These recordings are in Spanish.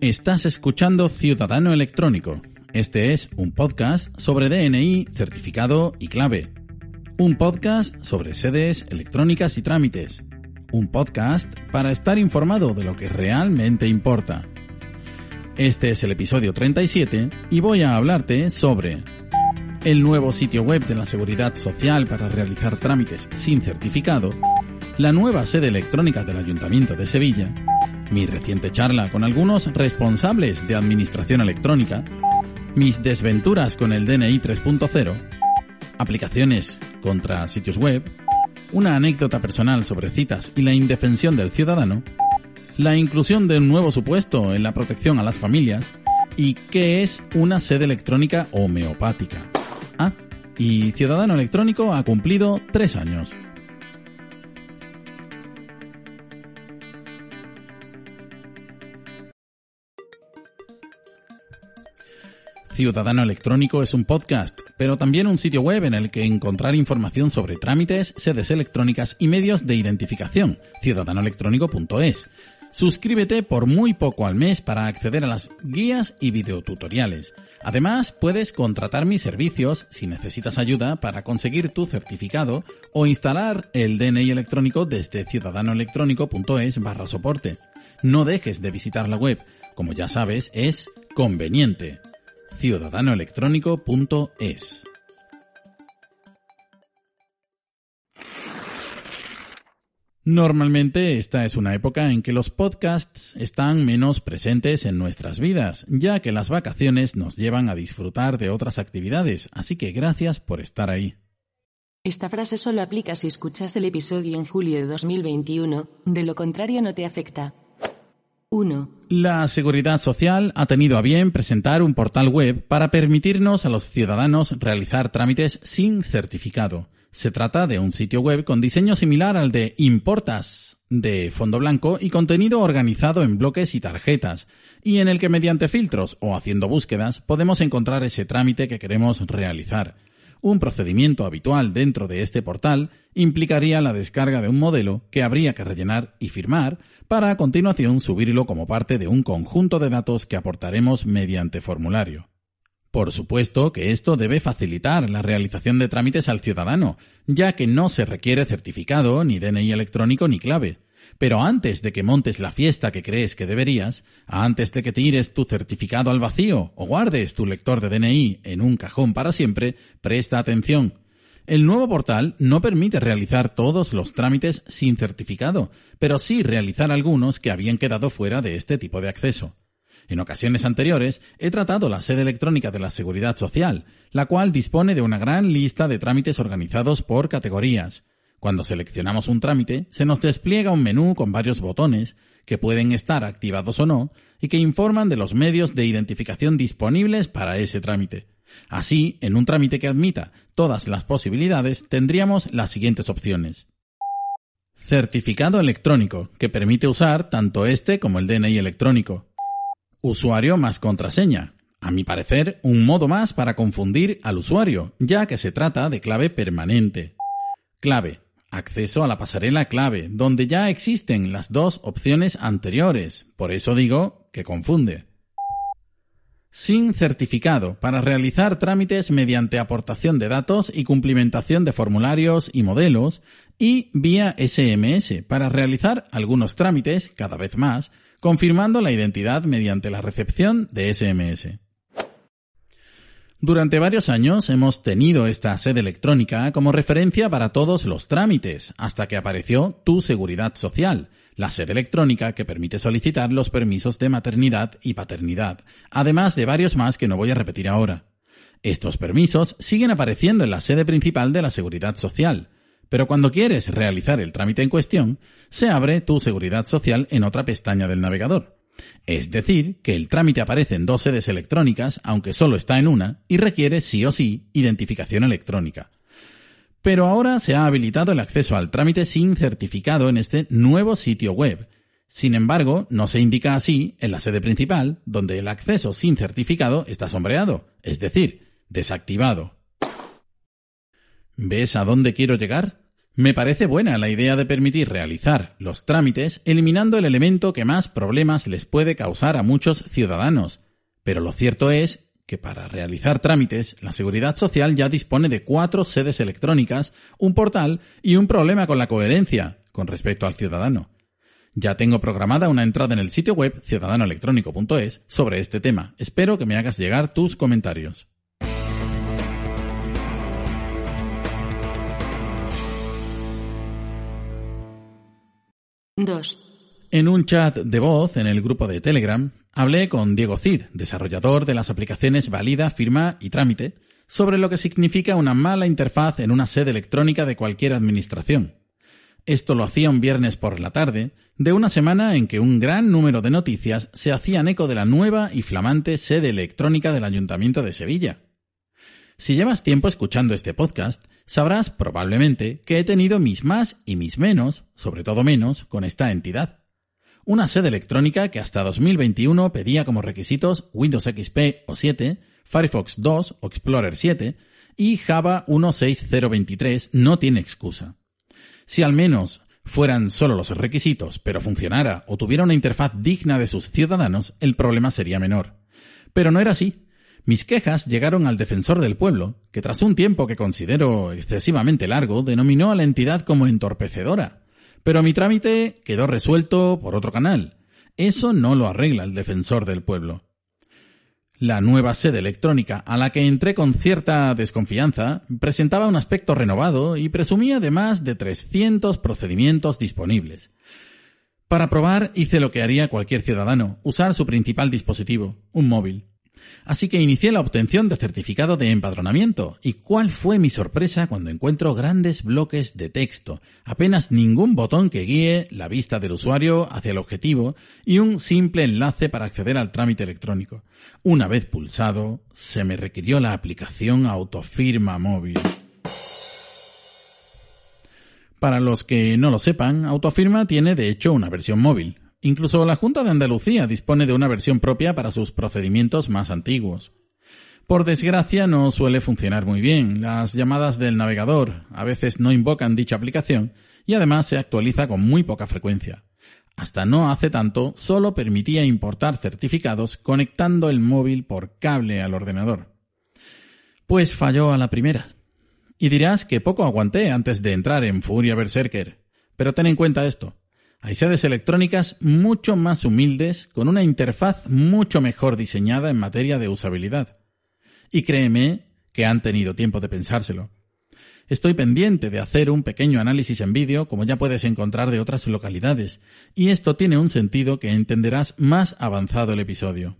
Estás escuchando Ciudadano Electrónico. Este es un podcast sobre DNI, certificado y clave. Un podcast sobre sedes electrónicas y trámites. Un podcast para estar informado de lo que realmente importa. Este es el episodio 37 y voy a hablarte sobre el nuevo sitio web de la Seguridad Social para realizar trámites sin certificado, la nueva sede electrónica del Ayuntamiento de Sevilla, mi reciente charla con algunos responsables de administración electrónica, mis desventuras con el DNI 3.0, aplicaciones contra sitios web, una anécdota personal sobre citas y la indefensión del ciudadano, la inclusión de un nuevo supuesto en la protección a las familias y qué es una sede electrónica homeopática. Ah, y Ciudadano Electrónico ha cumplido tres años. Ciudadano Electrónico es un podcast, pero también un sitio web en el que encontrar información sobre trámites, sedes electrónicas y medios de identificación, ciudadanoelectrónico.es. Suscríbete por muy poco al mes para acceder a las guías y videotutoriales. Además, puedes contratar mis servicios si necesitas ayuda para conseguir tu certificado o instalar el DNI electrónico desde ciudadanoelectrónico.es barra soporte. No dejes de visitar la web, como ya sabes, es conveniente ciudadanoelectrónico.es. Normalmente esta es una época en que los podcasts están menos presentes en nuestras vidas, ya que las vacaciones nos llevan a disfrutar de otras actividades, así que gracias por estar ahí. Esta frase solo aplica si escuchas el episodio en julio de 2021, de lo contrario no te afecta. 1. La Seguridad Social ha tenido a bien presentar un portal web para permitirnos a los ciudadanos realizar trámites sin certificado. Se trata de un sitio web con diseño similar al de Importas, de fondo blanco y contenido organizado en bloques y tarjetas, y en el que mediante filtros o haciendo búsquedas podemos encontrar ese trámite que queremos realizar. Un procedimiento habitual dentro de este portal implicaría la descarga de un modelo que habría que rellenar y firmar para a continuación subirlo como parte de un conjunto de datos que aportaremos mediante formulario. Por supuesto que esto debe facilitar la realización de trámites al ciudadano, ya que no se requiere certificado, ni DNI electrónico, ni clave. Pero antes de que montes la fiesta que crees que deberías, antes de que tires tu certificado al vacío o guardes tu lector de DNI en un cajón para siempre, presta atención. El nuevo portal no permite realizar todos los trámites sin certificado, pero sí realizar algunos que habían quedado fuera de este tipo de acceso. En ocasiones anteriores he tratado la sede electrónica de la Seguridad Social, la cual dispone de una gran lista de trámites organizados por categorías. Cuando seleccionamos un trámite, se nos despliega un menú con varios botones, que pueden estar activados o no, y que informan de los medios de identificación disponibles para ese trámite. Así, en un trámite que admita todas las posibilidades, tendríamos las siguientes opciones. Certificado electrónico, que permite usar tanto este como el DNI electrónico. Usuario más contraseña. A mi parecer, un modo más para confundir al usuario, ya que se trata de clave permanente. Clave, Acceso a la pasarela clave, donde ya existen las dos opciones anteriores, por eso digo que confunde. Sin certificado, para realizar trámites mediante aportación de datos y cumplimentación de formularios y modelos, y vía SMS para realizar algunos trámites, cada vez más, confirmando la identidad mediante la recepción de SMS. Durante varios años hemos tenido esta sede electrónica como referencia para todos los trámites, hasta que apareció Tu Seguridad Social, la sede electrónica que permite solicitar los permisos de maternidad y paternidad, además de varios más que no voy a repetir ahora. Estos permisos siguen apareciendo en la sede principal de la Seguridad Social, pero cuando quieres realizar el trámite en cuestión, se abre tu Seguridad Social en otra pestaña del navegador. Es decir, que el trámite aparece en dos sedes electrónicas, aunque solo está en una, y requiere sí o sí identificación electrónica. Pero ahora se ha habilitado el acceso al trámite sin certificado en este nuevo sitio web. Sin embargo, no se indica así en la sede principal, donde el acceso sin certificado está sombreado, es decir, desactivado. ¿Ves a dónde quiero llegar? Me parece buena la idea de permitir realizar los trámites eliminando el elemento que más problemas les puede causar a muchos ciudadanos. Pero lo cierto es que para realizar trámites, la Seguridad Social ya dispone de cuatro sedes electrónicas, un portal y un problema con la coherencia con respecto al ciudadano. Ya tengo programada una entrada en el sitio web ciudadanoelectrónico.es sobre este tema. Espero que me hagas llegar tus comentarios. 2. En un chat de voz en el grupo de Telegram, hablé con Diego Cid, desarrollador de las aplicaciones Valida, Firma y Trámite, sobre lo que significa una mala interfaz en una sede electrónica de cualquier administración. Esto lo hacía un viernes por la tarde, de una semana en que un gran número de noticias se hacían eco de la nueva y flamante sede electrónica del Ayuntamiento de Sevilla. Si llevas tiempo escuchando este podcast, sabrás probablemente que he tenido mis más y mis menos, sobre todo menos, con esta entidad. Una sede electrónica que hasta 2021 pedía como requisitos Windows XP o 7, Firefox 2 o Explorer 7 y Java 16023 no tiene excusa. Si al menos fueran solo los requisitos, pero funcionara o tuviera una interfaz digna de sus ciudadanos, el problema sería menor. Pero no era así. Mis quejas llegaron al defensor del pueblo, que tras un tiempo que considero excesivamente largo, denominó a la entidad como entorpecedora. Pero mi trámite quedó resuelto por otro canal. Eso no lo arregla el defensor del pueblo. La nueva sede electrónica, a la que entré con cierta desconfianza, presentaba un aspecto renovado y presumía de más de 300 procedimientos disponibles. Para probar hice lo que haría cualquier ciudadano, usar su principal dispositivo, un móvil. Así que inicié la obtención de certificado de empadronamiento. ¿Y cuál fue mi sorpresa cuando encuentro grandes bloques de texto, apenas ningún botón que guíe la vista del usuario hacia el objetivo y un simple enlace para acceder al trámite electrónico? Una vez pulsado, se me requirió la aplicación Autofirma móvil. Para los que no lo sepan, Autofirma tiene de hecho una versión móvil, Incluso la Junta de Andalucía dispone de una versión propia para sus procedimientos más antiguos. Por desgracia no suele funcionar muy bien. Las llamadas del navegador a veces no invocan dicha aplicación y además se actualiza con muy poca frecuencia. Hasta no hace tanto solo permitía importar certificados conectando el móvil por cable al ordenador. Pues falló a la primera. Y dirás que poco aguanté antes de entrar en Furia Berserker. Pero ten en cuenta esto. Hay sedes electrónicas mucho más humildes, con una interfaz mucho mejor diseñada en materia de usabilidad. Y créeme que han tenido tiempo de pensárselo. Estoy pendiente de hacer un pequeño análisis en vídeo, como ya puedes encontrar de otras localidades, y esto tiene un sentido que entenderás más avanzado el episodio.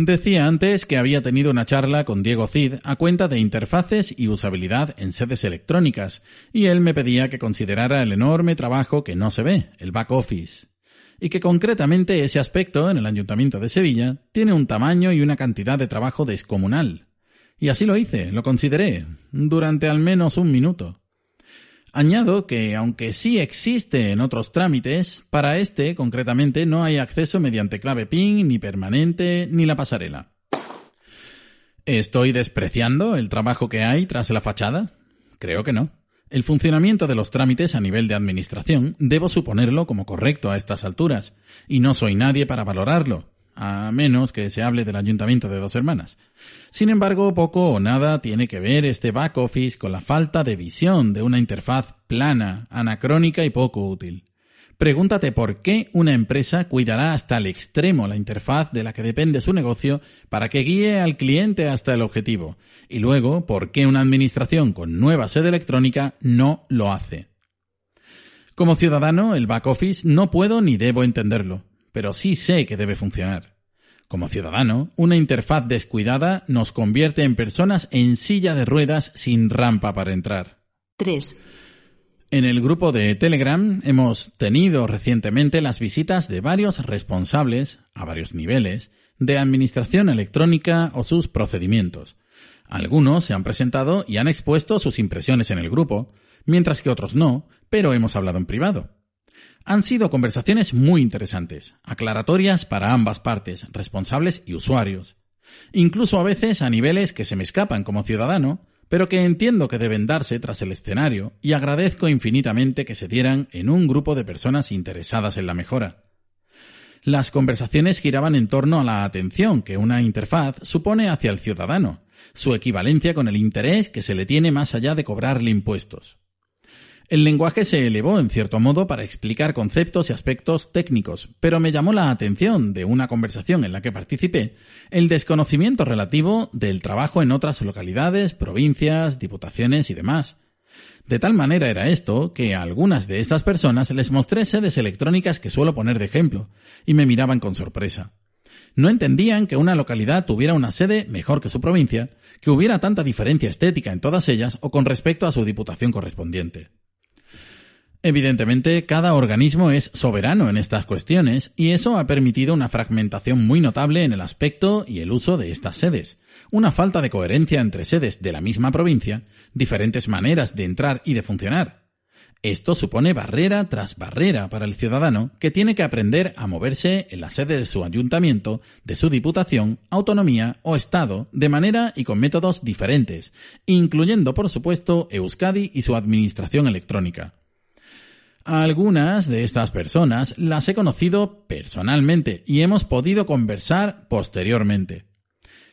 Decía antes que había tenido una charla con Diego Cid a cuenta de interfaces y usabilidad en sedes electrónicas, y él me pedía que considerara el enorme trabajo que no se ve, el back office, y que concretamente ese aspecto en el Ayuntamiento de Sevilla tiene un tamaño y una cantidad de trabajo descomunal. Y así lo hice, lo consideré, durante al menos un minuto. Añado que, aunque sí existe en otros trámites, para este concretamente no hay acceso mediante clave PIN, ni permanente, ni la pasarela. ¿Estoy despreciando el trabajo que hay tras la fachada? Creo que no. El funcionamiento de los trámites a nivel de administración debo suponerlo como correcto a estas alturas, y no soy nadie para valorarlo. A menos que se hable del ayuntamiento de dos hermanas. Sin embargo, poco o nada tiene que ver este back office con la falta de visión de una interfaz plana, anacrónica y poco útil. Pregúntate por qué una empresa cuidará hasta el extremo la interfaz de la que depende su negocio para que guíe al cliente hasta el objetivo, y luego por qué una administración con nueva sede electrónica no lo hace. Como ciudadano, el back office no puedo ni debo entenderlo, pero sí sé que debe funcionar. Como ciudadano, una interfaz descuidada nos convierte en personas en silla de ruedas sin rampa para entrar. 3. En el grupo de Telegram hemos tenido recientemente las visitas de varios responsables, a varios niveles, de administración electrónica o sus procedimientos. Algunos se han presentado y han expuesto sus impresiones en el grupo, mientras que otros no, pero hemos hablado en privado. Han sido conversaciones muy interesantes, aclaratorias para ambas partes, responsables y usuarios. Incluso a veces a niveles que se me escapan como ciudadano, pero que entiendo que deben darse tras el escenario y agradezco infinitamente que se dieran en un grupo de personas interesadas en la mejora. Las conversaciones giraban en torno a la atención que una interfaz supone hacia el ciudadano, su equivalencia con el interés que se le tiene más allá de cobrarle impuestos. El lenguaje se elevó en cierto modo para explicar conceptos y aspectos técnicos, pero me llamó la atención de una conversación en la que participé el desconocimiento relativo del trabajo en otras localidades, provincias, diputaciones y demás. De tal manera era esto que a algunas de estas personas les mostré sedes electrónicas que suelo poner de ejemplo, y me miraban con sorpresa. No entendían que una localidad tuviera una sede mejor que su provincia, que hubiera tanta diferencia estética en todas ellas o con respecto a su diputación correspondiente. Evidentemente, cada organismo es soberano en estas cuestiones y eso ha permitido una fragmentación muy notable en el aspecto y el uso de estas sedes, una falta de coherencia entre sedes de la misma provincia, diferentes maneras de entrar y de funcionar. Esto supone barrera tras barrera para el ciudadano que tiene que aprender a moverse en la sede de su ayuntamiento, de su diputación, autonomía o estado de manera y con métodos diferentes, incluyendo por supuesto Euskadi y su administración electrónica. Algunas de estas personas las he conocido personalmente y hemos podido conversar posteriormente.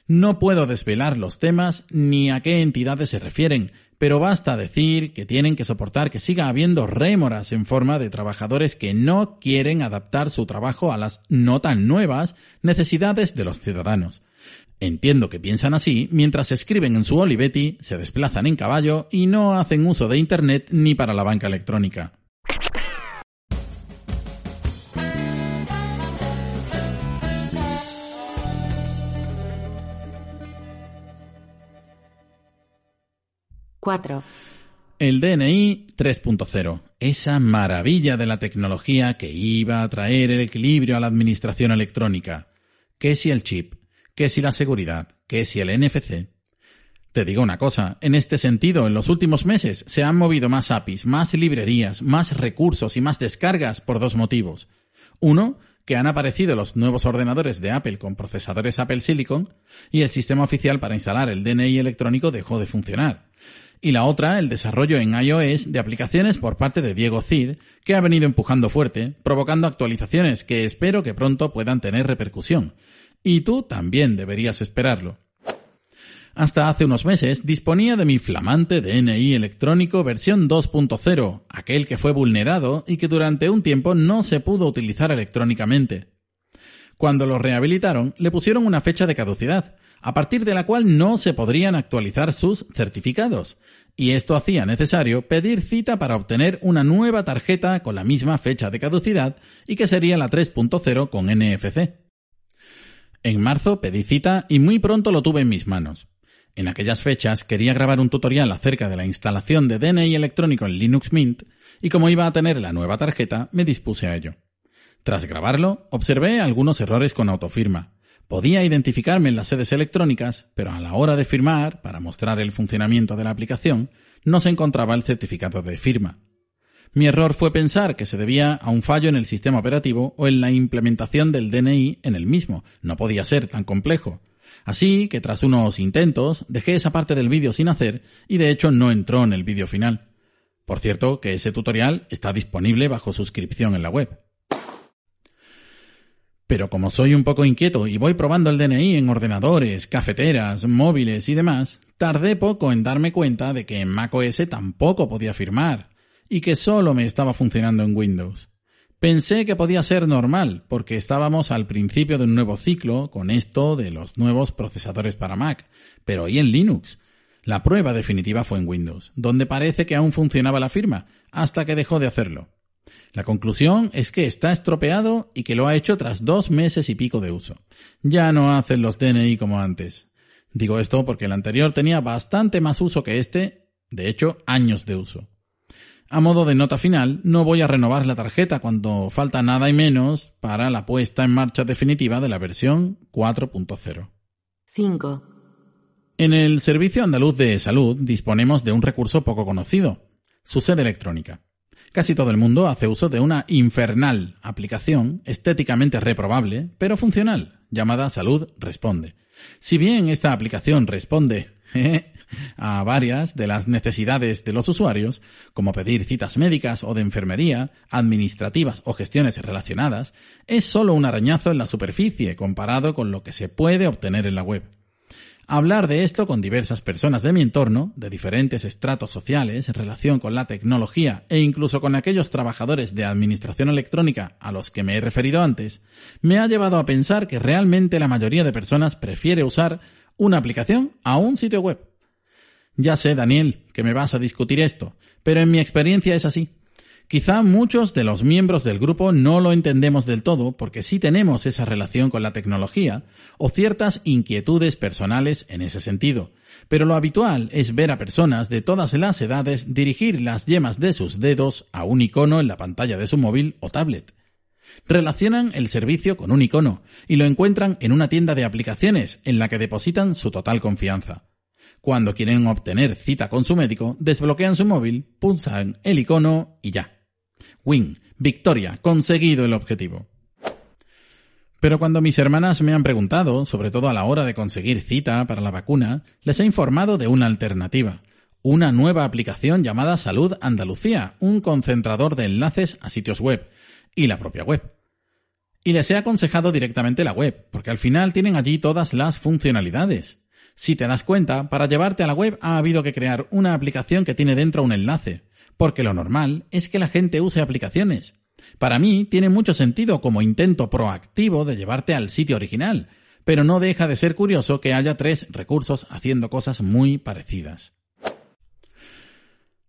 No puedo desvelar los temas ni a qué entidades se refieren, pero basta decir que tienen que soportar que siga habiendo rémoras en forma de trabajadores que no quieren adaptar su trabajo a las no tan nuevas necesidades de los ciudadanos. Entiendo que piensan así mientras escriben en su Olivetti, se desplazan en caballo y no hacen uso de Internet ni para la banca electrónica. 4. El DNI 3.0, esa maravilla de la tecnología que iba a traer el equilibrio a la administración electrónica. ¿Qué si el chip? ¿Qué si la seguridad? ¿Qué si el NFC? Te digo una cosa, en este sentido, en los últimos meses se han movido más APIs, más librerías, más recursos y más descargas por dos motivos. Uno, que han aparecido los nuevos ordenadores de Apple con procesadores Apple Silicon y el sistema oficial para instalar el DNI electrónico dejó de funcionar y la otra el desarrollo en iOS de aplicaciones por parte de Diego Cid, que ha venido empujando fuerte, provocando actualizaciones que espero que pronto puedan tener repercusión. Y tú también deberías esperarlo. Hasta hace unos meses disponía de mi flamante DNI electrónico versión 2.0, aquel que fue vulnerado y que durante un tiempo no se pudo utilizar electrónicamente. Cuando lo rehabilitaron, le pusieron una fecha de caducidad, a partir de la cual no se podrían actualizar sus certificados, y esto hacía necesario pedir cita para obtener una nueva tarjeta con la misma fecha de caducidad y que sería la 3.0 con NFC. En marzo pedí cita y muy pronto lo tuve en mis manos. En aquellas fechas quería grabar un tutorial acerca de la instalación de DNI electrónico en Linux Mint y como iba a tener la nueva tarjeta me dispuse a ello. Tras grabarlo, observé algunos errores con autofirma, Podía identificarme en las sedes electrónicas, pero a la hora de firmar, para mostrar el funcionamiento de la aplicación, no se encontraba el certificado de firma. Mi error fue pensar que se debía a un fallo en el sistema operativo o en la implementación del DNI en el mismo. No podía ser tan complejo. Así que tras unos intentos dejé esa parte del vídeo sin hacer y de hecho no entró en el vídeo final. Por cierto que ese tutorial está disponible bajo suscripción en la web. Pero como soy un poco inquieto y voy probando el DNI en ordenadores, cafeteras, móviles y demás, tardé poco en darme cuenta de que en macOS tampoco podía firmar y que solo me estaba funcionando en Windows. Pensé que podía ser normal, porque estábamos al principio de un nuevo ciclo con esto de los nuevos procesadores para Mac, pero ¿y en Linux? La prueba definitiva fue en Windows, donde parece que aún funcionaba la firma, hasta que dejó de hacerlo. La conclusión es que está estropeado y que lo ha hecho tras dos meses y pico de uso. Ya no hacen los DNI como antes. Digo esto porque el anterior tenía bastante más uso que este, de hecho, años de uso. A modo de nota final, no voy a renovar la tarjeta cuando falta nada y menos para la puesta en marcha definitiva de la versión 4.0. 5. En el Servicio Andaluz de Salud disponemos de un recurso poco conocido, su sede electrónica. Casi todo el mundo hace uso de una infernal aplicación estéticamente reprobable, pero funcional, llamada Salud Responde. Si bien esta aplicación responde a varias de las necesidades de los usuarios, como pedir citas médicas o de enfermería, administrativas o gestiones relacionadas, es solo un arañazo en la superficie comparado con lo que se puede obtener en la web. Hablar de esto con diversas personas de mi entorno, de diferentes estratos sociales, en relación con la tecnología e incluso con aquellos trabajadores de administración electrónica a los que me he referido antes, me ha llevado a pensar que realmente la mayoría de personas prefiere usar una aplicación a un sitio web. Ya sé, Daniel, que me vas a discutir esto, pero en mi experiencia es así. Quizá muchos de los miembros del grupo no lo entendemos del todo porque sí tenemos esa relación con la tecnología o ciertas inquietudes personales en ese sentido, pero lo habitual es ver a personas de todas las edades dirigir las yemas de sus dedos a un icono en la pantalla de su móvil o tablet. Relacionan el servicio con un icono y lo encuentran en una tienda de aplicaciones en la que depositan su total confianza. Cuando quieren obtener cita con su médico, desbloquean su móvil, pulsan el icono y ya. Win, victoria, conseguido el objetivo. Pero cuando mis hermanas me han preguntado, sobre todo a la hora de conseguir cita para la vacuna, les he informado de una alternativa, una nueva aplicación llamada Salud Andalucía, un concentrador de enlaces a sitios web y la propia web. Y les he aconsejado directamente la web, porque al final tienen allí todas las funcionalidades. Si te das cuenta, para llevarte a la web ha habido que crear una aplicación que tiene dentro un enlace, porque lo normal es que la gente use aplicaciones. Para mí tiene mucho sentido como intento proactivo de llevarte al sitio original, pero no deja de ser curioso que haya tres recursos haciendo cosas muy parecidas.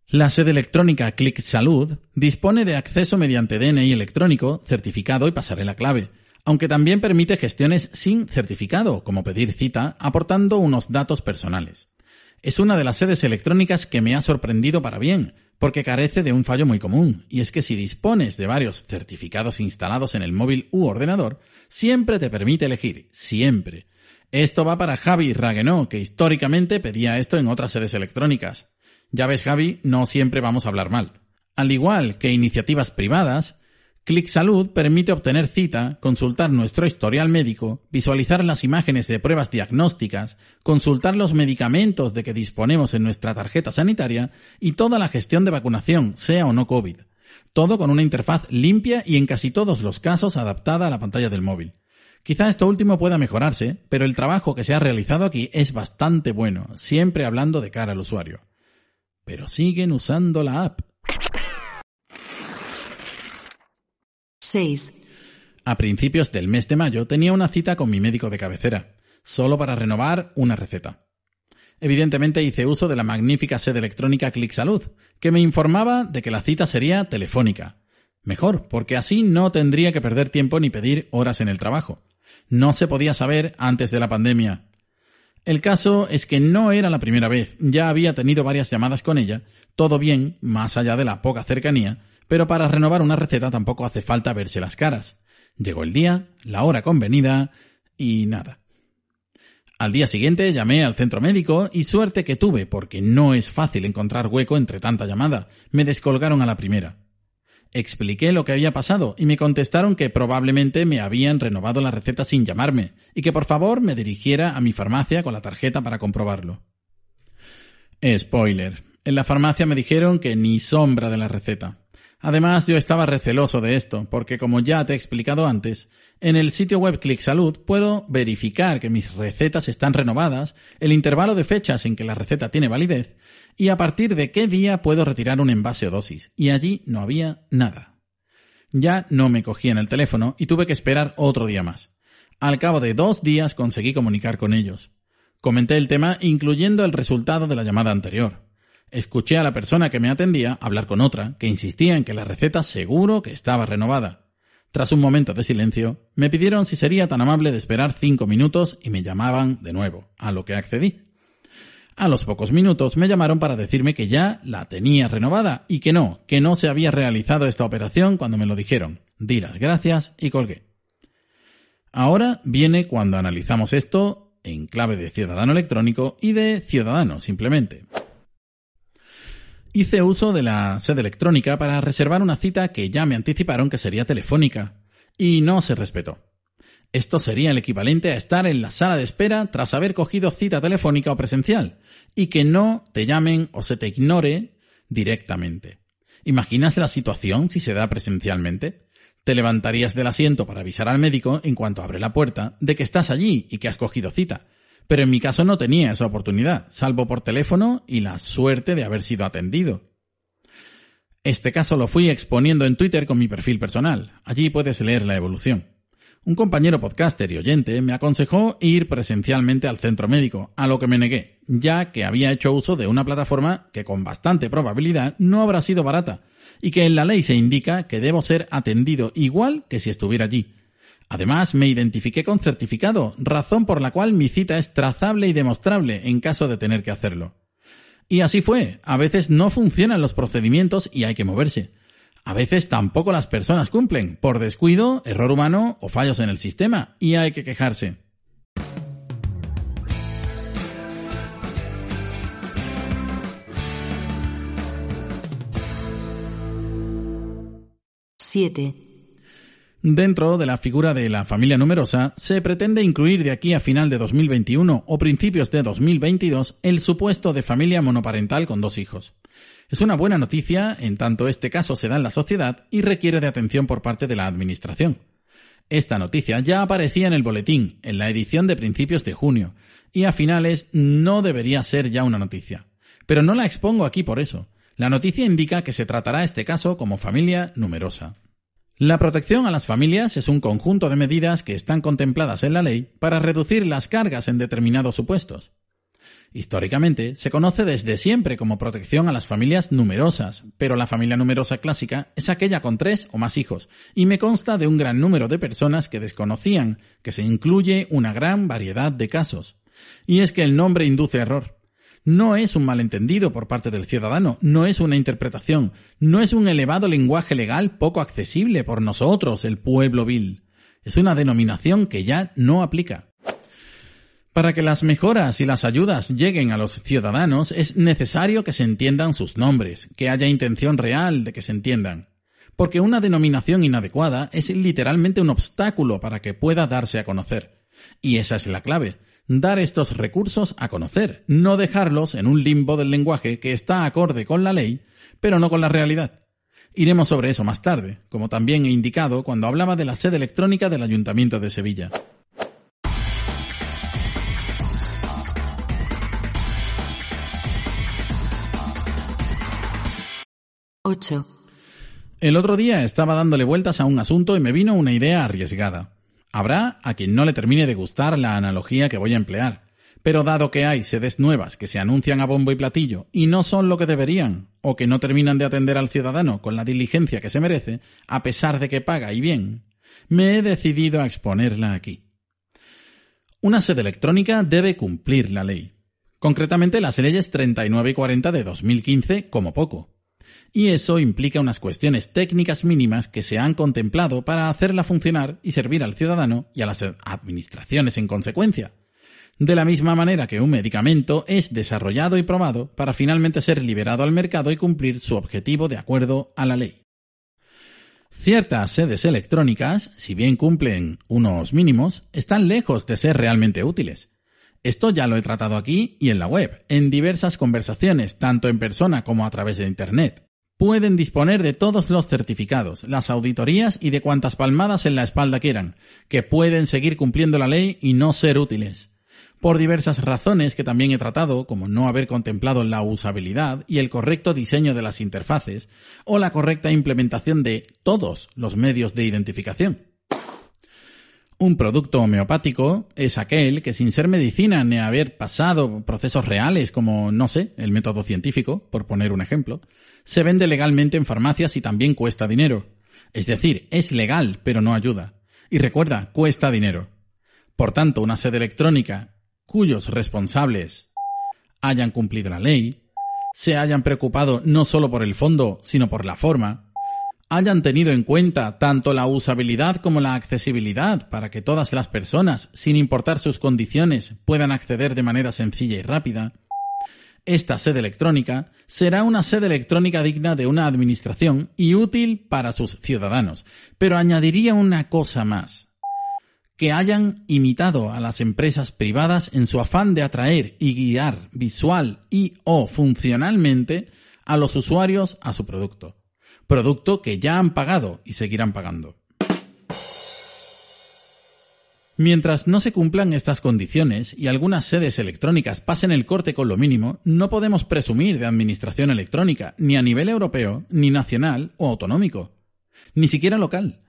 La sede electrónica Click Salud dispone de acceso mediante DNI electrónico, certificado y pasarela clave, aunque también permite gestiones sin certificado, como pedir cita, aportando unos datos personales. Es una de las sedes electrónicas que me ha sorprendido para bien, porque carece de un fallo muy común, y es que si dispones de varios certificados instalados en el móvil u ordenador, siempre te permite elegir, siempre. Esto va para Javi Raguenó, que históricamente pedía esto en otras sedes electrónicas. Ya ves, Javi, no siempre vamos a hablar mal. Al igual que iniciativas privadas, Click Salud permite obtener cita, consultar nuestro historial médico, visualizar las imágenes de pruebas diagnósticas, consultar los medicamentos de que disponemos en nuestra tarjeta sanitaria y toda la gestión de vacunación, sea o no COVID. Todo con una interfaz limpia y en casi todos los casos adaptada a la pantalla del móvil. Quizá esto último pueda mejorarse, pero el trabajo que se ha realizado aquí es bastante bueno, siempre hablando de cara al usuario. Pero siguen usando la app. 6. A principios del mes de mayo tenía una cita con mi médico de cabecera, solo para renovar una receta. Evidentemente hice uso de la magnífica sede electrónica Click Salud, que me informaba de que la cita sería telefónica. Mejor, porque así no tendría que perder tiempo ni pedir horas en el trabajo. No se podía saber antes de la pandemia. El caso es que no era la primera vez, ya había tenido varias llamadas con ella, todo bien, más allá de la poca cercanía, pero para renovar una receta tampoco hace falta verse las caras. Llegó el día, la hora convenida y nada. Al día siguiente llamé al centro médico y suerte que tuve porque no es fácil encontrar hueco entre tanta llamada. Me descolgaron a la primera. Expliqué lo que había pasado y me contestaron que probablemente me habían renovado la receta sin llamarme y que por favor me dirigiera a mi farmacia con la tarjeta para comprobarlo. Spoiler. En la farmacia me dijeron que ni sombra de la receta. Además, yo estaba receloso de esto, porque como ya te he explicado antes, en el sitio web ClickSalud puedo verificar que mis recetas están renovadas, el intervalo de fechas en que la receta tiene validez, y a partir de qué día puedo retirar un envase o dosis, y allí no había nada. Ya no me cogían el teléfono y tuve que esperar otro día más. Al cabo de dos días conseguí comunicar con ellos. Comenté el tema incluyendo el resultado de la llamada anterior. Escuché a la persona que me atendía hablar con otra, que insistía en que la receta seguro que estaba renovada. Tras un momento de silencio, me pidieron si sería tan amable de esperar cinco minutos y me llamaban de nuevo, a lo que accedí. A los pocos minutos me llamaron para decirme que ya la tenía renovada y que no, que no se había realizado esta operación cuando me lo dijeron. Di las gracias y colgué. Ahora viene cuando analizamos esto en clave de ciudadano electrónico y de ciudadano simplemente hice uso de la sede electrónica para reservar una cita que ya me anticiparon que sería telefónica, y no se respetó. Esto sería el equivalente a estar en la sala de espera tras haber cogido cita telefónica o presencial, y que no te llamen o se te ignore directamente. ¿Imaginas la situación si se da presencialmente? Te levantarías del asiento para avisar al médico en cuanto abre la puerta de que estás allí y que has cogido cita, pero en mi caso no tenía esa oportunidad, salvo por teléfono y la suerte de haber sido atendido. Este caso lo fui exponiendo en Twitter con mi perfil personal. Allí puedes leer la evolución. Un compañero podcaster y oyente me aconsejó ir presencialmente al centro médico, a lo que me negué, ya que había hecho uso de una plataforma que con bastante probabilidad no habrá sido barata, y que en la ley se indica que debo ser atendido igual que si estuviera allí, Además, me identifiqué con certificado, razón por la cual mi cita es trazable y demostrable en caso de tener que hacerlo. Y así fue, a veces no funcionan los procedimientos y hay que moverse. A veces tampoco las personas cumplen, por descuido, error humano o fallos en el sistema, y hay que quejarse. Siete. Dentro de la figura de la familia numerosa, se pretende incluir de aquí a final de 2021 o principios de 2022 el supuesto de familia monoparental con dos hijos. Es una buena noticia en tanto este caso se da en la sociedad y requiere de atención por parte de la Administración. Esta noticia ya aparecía en el boletín, en la edición de principios de junio, y a finales no debería ser ya una noticia. Pero no la expongo aquí por eso. La noticia indica que se tratará este caso como familia numerosa. La protección a las familias es un conjunto de medidas que están contempladas en la ley para reducir las cargas en determinados supuestos. Históricamente, se conoce desde siempre como protección a las familias numerosas, pero la familia numerosa clásica es aquella con tres o más hijos, y me consta de un gran número de personas que desconocían que se incluye una gran variedad de casos. Y es que el nombre induce error no es un malentendido por parte del ciudadano, no es una interpretación, no es un elevado lenguaje legal poco accesible por nosotros, el pueblo vil. Es una denominación que ya no aplica. Para que las mejoras y las ayudas lleguen a los ciudadanos es necesario que se entiendan sus nombres, que haya intención real de que se entiendan. Porque una denominación inadecuada es literalmente un obstáculo para que pueda darse a conocer. Y esa es la clave dar estos recursos a conocer, no dejarlos en un limbo del lenguaje que está acorde con la ley, pero no con la realidad. Iremos sobre eso más tarde, como también he indicado cuando hablaba de la sede electrónica del Ayuntamiento de Sevilla. El otro día estaba dándole vueltas a un asunto y me vino una idea arriesgada. Habrá a quien no le termine de gustar la analogía que voy a emplear, pero dado que hay sedes nuevas que se anuncian a bombo y platillo y no son lo que deberían, o que no terminan de atender al ciudadano con la diligencia que se merece, a pesar de que paga y bien, me he decidido a exponerla aquí. Una sede electrónica debe cumplir la ley, concretamente las leyes 39 y 40 de 2015 como poco, y eso implica unas cuestiones técnicas mínimas que se han contemplado para hacerla funcionar y servir al ciudadano y a las administraciones en consecuencia. De la misma manera que un medicamento es desarrollado y probado para finalmente ser liberado al mercado y cumplir su objetivo de acuerdo a la ley. Ciertas sedes electrónicas, si bien cumplen unos mínimos, están lejos de ser realmente útiles. Esto ya lo he tratado aquí y en la web, en diversas conversaciones, tanto en persona como a través de Internet. Pueden disponer de todos los certificados, las auditorías y de cuantas palmadas en la espalda quieran, que pueden seguir cumpliendo la ley y no ser útiles. Por diversas razones que también he tratado, como no haber contemplado la usabilidad y el correcto diseño de las interfaces, o la correcta implementación de todos los medios de identificación. Un producto homeopático es aquel que sin ser medicina ni haber pasado procesos reales como, no sé, el método científico, por poner un ejemplo, se vende legalmente en farmacias y también cuesta dinero. Es decir, es legal, pero no ayuda. Y recuerda, cuesta dinero. Por tanto, una sede electrónica cuyos responsables hayan cumplido la ley, se hayan preocupado no solo por el fondo, sino por la forma, hayan tenido en cuenta tanto la usabilidad como la accesibilidad para que todas las personas, sin importar sus condiciones, puedan acceder de manera sencilla y rápida, esta sede electrónica será una sede electrónica digna de una administración y útil para sus ciudadanos. Pero añadiría una cosa más. Que hayan imitado a las empresas privadas en su afán de atraer y guiar visual y o funcionalmente a los usuarios a su producto producto que ya han pagado y seguirán pagando. Mientras no se cumplan estas condiciones y algunas sedes electrónicas pasen el corte con lo mínimo, no podemos presumir de administración electrónica, ni a nivel europeo, ni nacional o autonómico, ni siquiera local.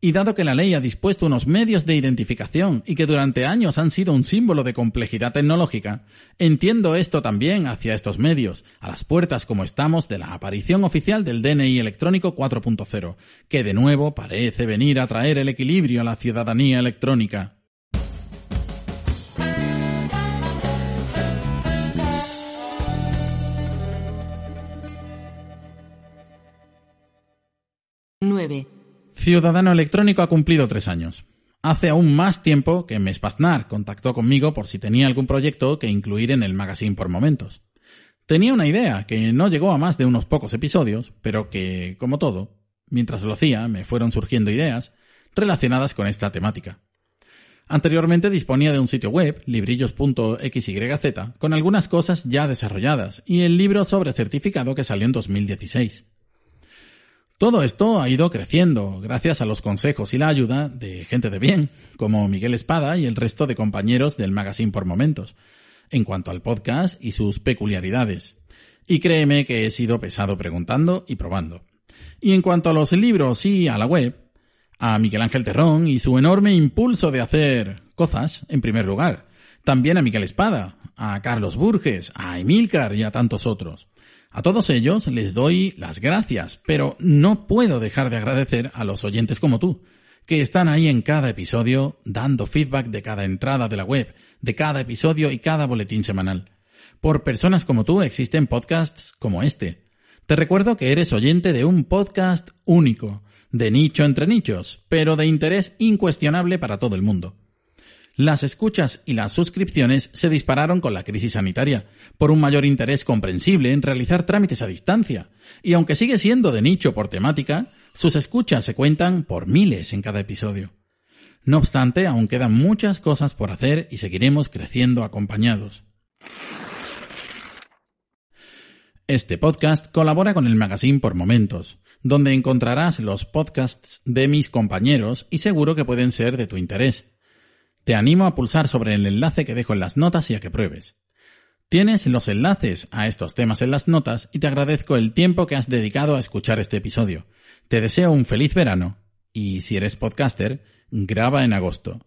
Y dado que la ley ha dispuesto unos medios de identificación y que durante años han sido un símbolo de complejidad tecnológica, entiendo esto también hacia estos medios, a las puertas como estamos de la aparición oficial del DNI electrónico 4.0, que de nuevo parece venir a traer el equilibrio a la ciudadanía electrónica. Ciudadano Electrónico ha cumplido tres años. Hace aún más tiempo que Mespaznar contactó conmigo por si tenía algún proyecto que incluir en el magazine por momentos. Tenía una idea que no llegó a más de unos pocos episodios, pero que, como todo, mientras lo hacía me fueron surgiendo ideas relacionadas con esta temática. Anteriormente disponía de un sitio web, librillos.xyz, con algunas cosas ya desarrolladas, y el libro sobre certificado que salió en 2016. Todo esto ha ido creciendo gracias a los consejos y la ayuda de gente de bien, como Miguel Espada y el resto de compañeros del magazine por momentos, en cuanto al podcast y sus peculiaridades. Y créeme que he sido pesado preguntando y probando. Y en cuanto a los libros y a la web, a Miguel Ángel Terrón y su enorme impulso de hacer cosas, en primer lugar. También a Miguel Espada, a Carlos Burges, a Emilcar y a tantos otros. A todos ellos les doy las gracias, pero no puedo dejar de agradecer a los oyentes como tú, que están ahí en cada episodio dando feedback de cada entrada de la web, de cada episodio y cada boletín semanal. Por personas como tú existen podcasts como este. Te recuerdo que eres oyente de un podcast único, de nicho entre nichos, pero de interés incuestionable para todo el mundo. Las escuchas y las suscripciones se dispararon con la crisis sanitaria, por un mayor interés comprensible en realizar trámites a distancia, y aunque sigue siendo de nicho por temática, sus escuchas se cuentan por miles en cada episodio. No obstante, aún quedan muchas cosas por hacer y seguiremos creciendo acompañados. Este podcast colabora con el magazine por momentos, donde encontrarás los podcasts de mis compañeros y seguro que pueden ser de tu interés. Te animo a pulsar sobre el enlace que dejo en las notas y a que pruebes. Tienes los enlaces a estos temas en las notas y te agradezco el tiempo que has dedicado a escuchar este episodio. Te deseo un feliz verano y si eres podcaster, graba en agosto.